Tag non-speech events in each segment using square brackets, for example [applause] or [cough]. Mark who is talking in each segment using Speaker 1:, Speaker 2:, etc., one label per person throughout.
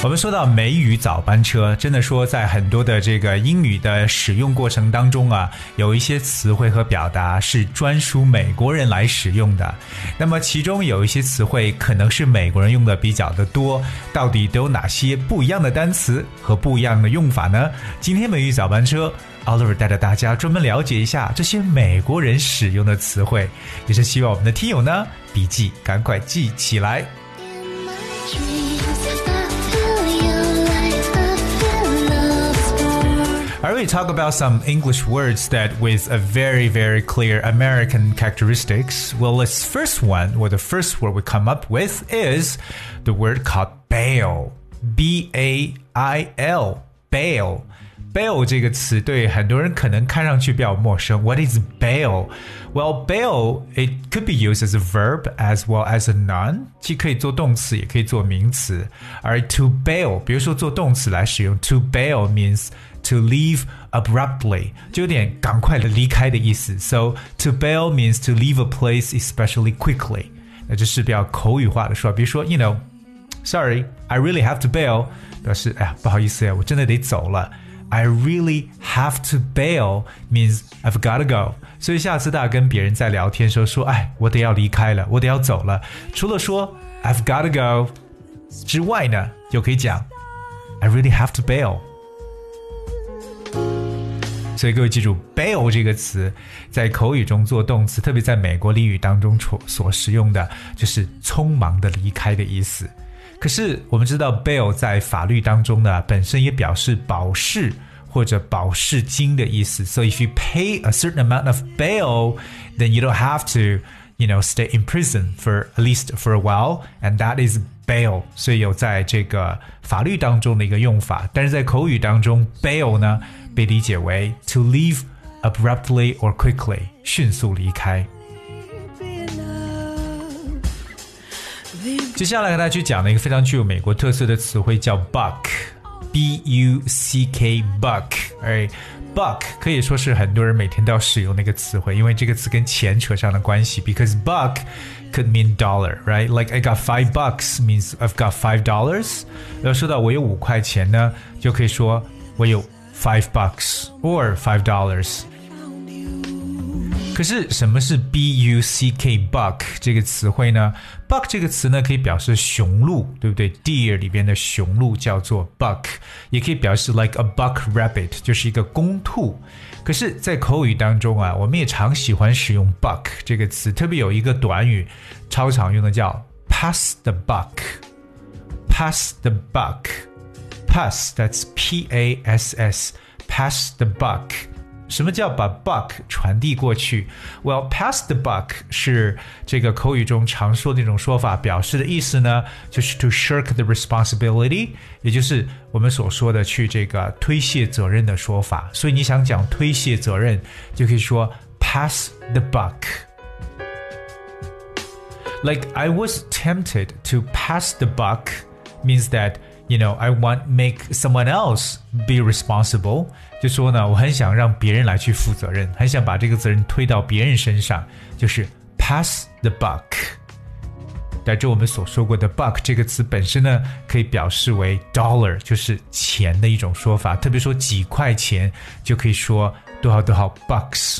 Speaker 1: 我们说到美语早班车，真的说在很多的这个英语的使用过程当中啊，有一些词汇和表达是专属美国人来使用的。那么其中有一些词汇可能是美国人用的比较的多，到底都有哪些不一样的单词和不一样的用法呢？今天美语早班车，Oliver 带着大家专门了解一下这些美国人使用的词汇，也是希望我们的听友呢笔记赶快记起来。Already talk about some English words that with a very, very clear American characteristics. Well, this first one, or the first word we come up with is the word called bail. B A I L. Bail Bail 这个词对很多人可能看上去比较陌生。What is bail? Well, bail it could be used as a verb as well as a noun，既可以做动词，也可以做名词。而 to bail，比如说做动词来使用，to bail means to leave abruptly，就有点赶快的离开的意思。So to bail means to leave a place especially quickly。那这是比较口语化的说法，比如说，you know，sorry, I really have to bail，表示哎呀不好意思呀，我真的得走了。 I really have to bail means I've got to go。所以下次大家跟别人在聊天时候说，哎，我得要离开了，我得要走了。除了说 I've got to go 之外呢，就可以讲 I really have to bail。所以各位记住，bail 这个词在口语中做动词，特别在美国俚语当中所所使用的，就是匆忙的离开的意思。可是我们知道，bail 在法律当中呢，本身也表示保释或者保释金的意思。So if you pay a certain amount of bail, then you don't have to, you know, stay in prison for at least for a while, and that is bail。所以有在这个法律当中的一个用法，但是在口语当中，bail 呢？被理解为 to leave abruptly or quickly，迅速离开。 接下来和大家去讲的一个非常具有美国特色的词汇叫 buck，b u c k buck，哎，buck 可以说是很多人每天都要使用的一个词汇，因为这个词跟钱扯上了关系。Because buck could mean dollar, right? Like I got five bucks means I've got five dollars。要说到我有五块钱呢，就可以说我有 five bucks or five dollars。 可是什么是 b u c k buck 这个词汇呢？buck 这个词呢可以表示雄鹿，对不对？deer 里边的雄鹿叫做 buck，也可以表示 like a buck rabbit，就是一个公兔。可是，在口语当中啊，我们也常喜欢使用 buck 这个词，特别有一个短语超常用的叫 pass the buck，pass the buck。pass that's P A S S pass the buck。什么叫把 buck 传递过去？Well, pass the buck 是这个口语中常说的一种说法，表示的意思呢，就是 to shirk the responsibility，也就是我们所说的去这个推卸责任的说法。所以你想讲推卸责任，就可以说 pass the buck。Like I was tempted to pass the buck means that you know, I want make someone else be responsible。就说呢，我很想让别人来去负责任，很想把这个责任推到别人身上，就是 pass the buck。在这我们所说过的 buck 这个词本身呢，可以表示为 dollar，就是钱的一种说法。特别说几块钱，就可以说多少多少 bucks。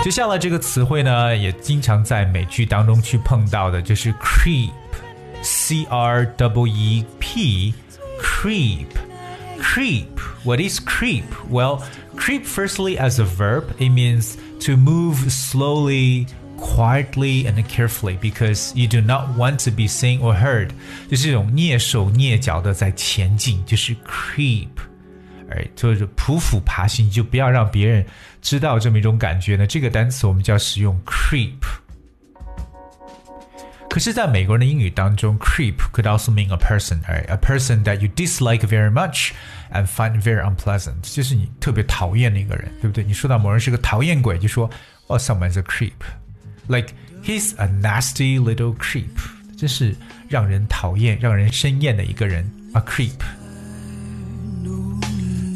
Speaker 1: [laughs] 接下来这个词汇呢，也经常在美剧当中去碰到的，就是 creep，c r w e p，creep，creep。What is creep? Well, creep firstly as a verb, it means to move slowly. Quietly and carefully, because you do not want to be seen or heard，就是这种蹑手蹑脚的在前进，就是 creep。 哎，就是匍匐爬行，就不要让别人知道这么一种感觉呢。这个单词我们就要使用 creep。可是，在美国人的英语当中，creep could also mean a person，哎，a person that you dislike very much and find very unpleasant，就是你特别讨厌的一个人，对不对？你说到某人是个讨厌鬼，就说哦，someone's a creep，like he's a nasty little creep，这是让人讨厌、让人生厌的一个人，a creep。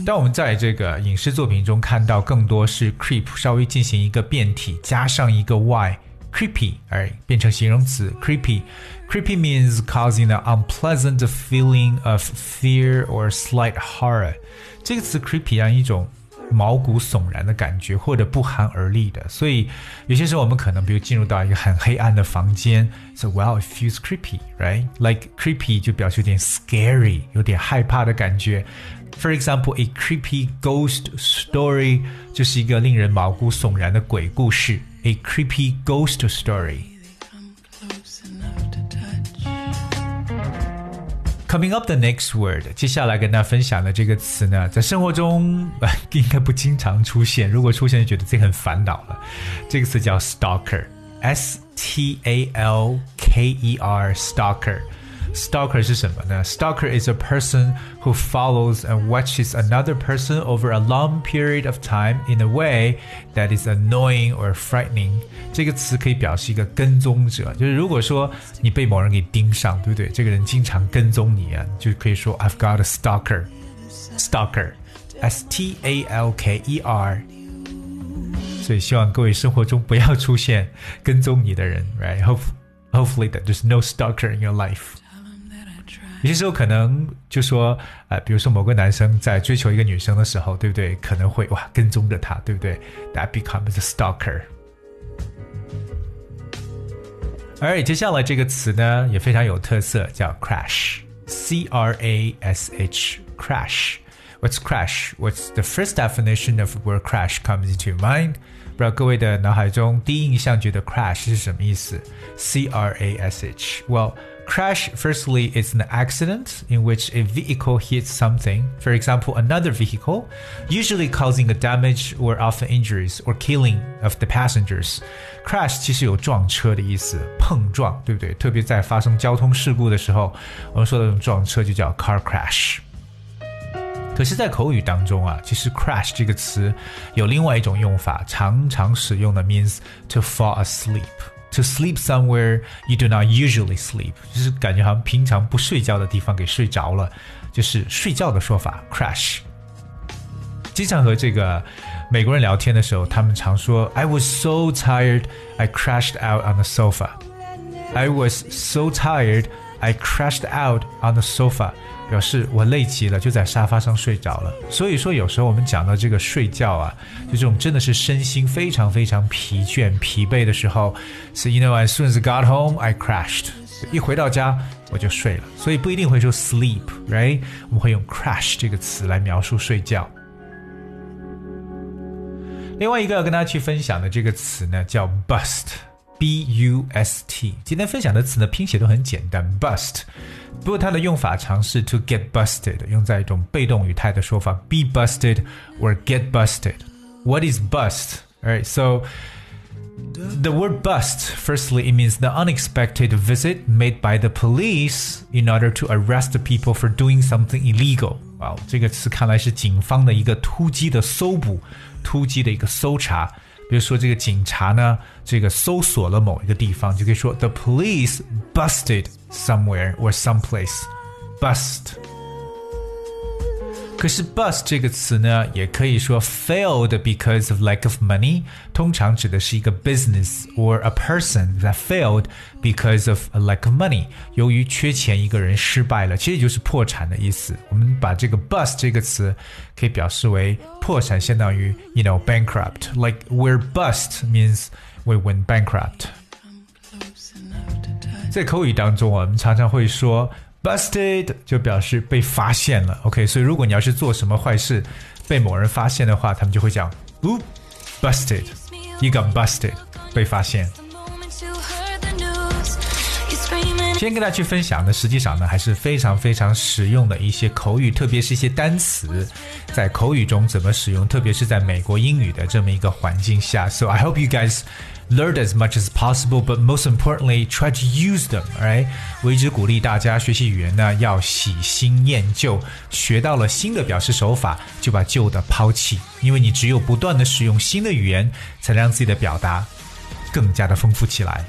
Speaker 1: 当我们在这个影视作品中看到更多是 creep 稍微进行一个变体，加上一个 y，creepy，而变成形容词 creepy。Creepy means causing an unpleasant feeling of fear or slight horror。这个词 creepy 让一种 毛骨悚然的感觉，或者不寒而栗的。所以有些时候我们可能，比如进入到一个很黑暗的房间，so well it feels creepy, right? Like creepy 就表示有点 scary，有点害怕的感觉。For example, a creepy ghost story 就是一个令人毛骨悚然的鬼故事。A creepy ghost story. Coming up the next word，接下来跟大家分享的这个词呢，在生活中应该不经常出现，如果出现就觉得自己很烦恼了。这个词叫 stalker，S T A L K E R，stalker。 Stalker 是什么呢？Stalker is a person who follows and watches another person over a long period of time in a way that is annoying or frightening。这个词可以表示一个跟踪者，就是如果说你被某人给盯上，对不对？这个人经常跟踪你啊，就可以说 I've got a stalker。Stalker，S T A L K E R。所以希望各位生活中不要出现跟踪你的人，right？Hopefully that there's no stalker in your life。 有些时候可能就说，呃，比如说某个男生在追求一个女生的时候，对不对？可能会哇跟踪着她，对不对？That becomes a stalker。而接下来这个词呢也非常有特色，叫 crash，C R A S H，crash。What's crash? What's the first definition of where crash comes into your mind? 不知道各位的脑海中第一印象觉得 crash 是什么意思？C R A S H。Well. Crash, firstly, is an accident in which a vehicle hits something, for example, another vehicle, usually causing a damage or often injuries or killing of the passengers. Crash 其实有撞车的意思，碰撞，对不对？特别在发生交通事故的时候，我们说的这种撞车就叫 car crash。 可是，在口语当中啊，其实 crash 这个词有另外一种用法，常常使用的 means to fall asleep。to sleep somewhere you do not usually sleep，就是感觉好像平常不睡觉的地方给睡着了，就是睡觉的说法 crash。经常和这个美国人聊天的时候，他们常说 I was so tired I crashed out on the sofa。I was so tired I crashed out on the sofa。 表示我累极了，就在沙发上睡着了。所以说，有时候我们讲到这个睡觉啊，就这种真的是身心非常非常疲倦、疲惫的时候，是 you know as soon got home I crashed，一回到家我就睡了。所以不一定会说 sleep，right？我们会用 crash 这个词来描述睡觉。另外一个要跟大家去分享的这个词呢，叫 bust bust，b u s t。今天分享的词呢，拼写都很简单，bust。不过它的用法常是 to get busted，用在一种被动语态的说法，be busted or get busted. What is bust? Alright, so the word bust, firstly, it means the unexpected visit made by the police in order to arrest the people for doing something illegal. 哇，这个词看来是警方的一个突击的搜捕，突击的一个搜查。 比如说，这个警察呢，这个搜索了某一个地方，就可以说 the police busted somewhere or someplace. Bust. 可是 bust 这个词呢，也可以说 failed because of lack of money，通常指的是一个 business or a person that failed because of a lack of money，由于缺钱一个人失败了，其实也就是破产的意思。我们把这个 bust 这个词可以表示为破产，相当于 you know bankrupt。Like we're bust means we went bankrupt。在口语当中，我们常常会说。 busted 就表示被发现了，OK，所以如果你要是做什么坏事，被某人发现的话，他们就会讲，Oop, busted, you got busted，被发现。今天跟大家去分享的，实际上呢，还是非常非常实用的一些口语，特别是一些单词，在口语中怎么使用，特别是在美国英语的这么一个环境下。So I hope you guys. learned as much as possible, but most importantly, try to use them. Right？我一直鼓励大家学习语言呢，要喜新厌旧，学到了新的表示手法，就把旧的抛弃，因为你只有不断的使用新的语言，才能让自己的表达更加的丰富起来。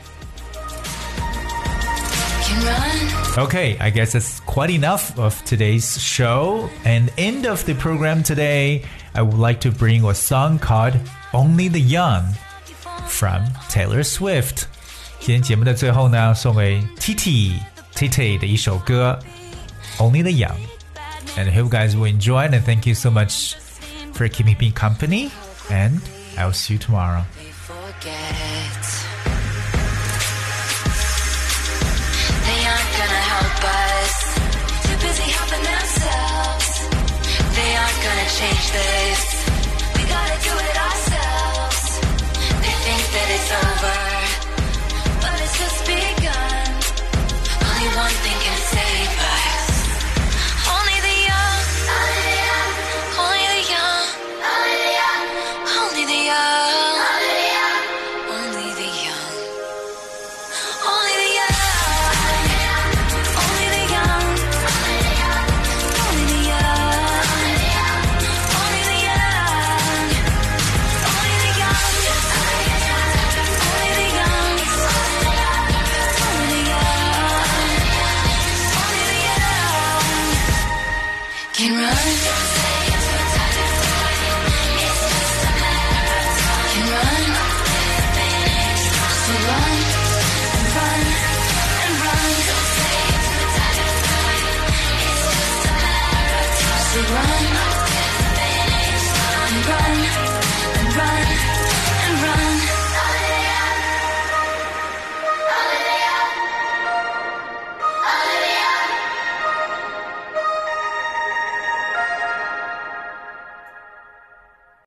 Speaker 1: Okay, I guess that's quite enough of today's show. And end of the program today, I would like to bring a song called Only the Young from Taylor Swift. 今天节目的最后呢，送给 Titi Titi 的一首歌 Only the Young. And I hope you guys will enjoy it and thank you so much for keeping me company and I'll see you tomorrow.
Speaker 2: change this. We gotta do it ourselves. They think that it's over.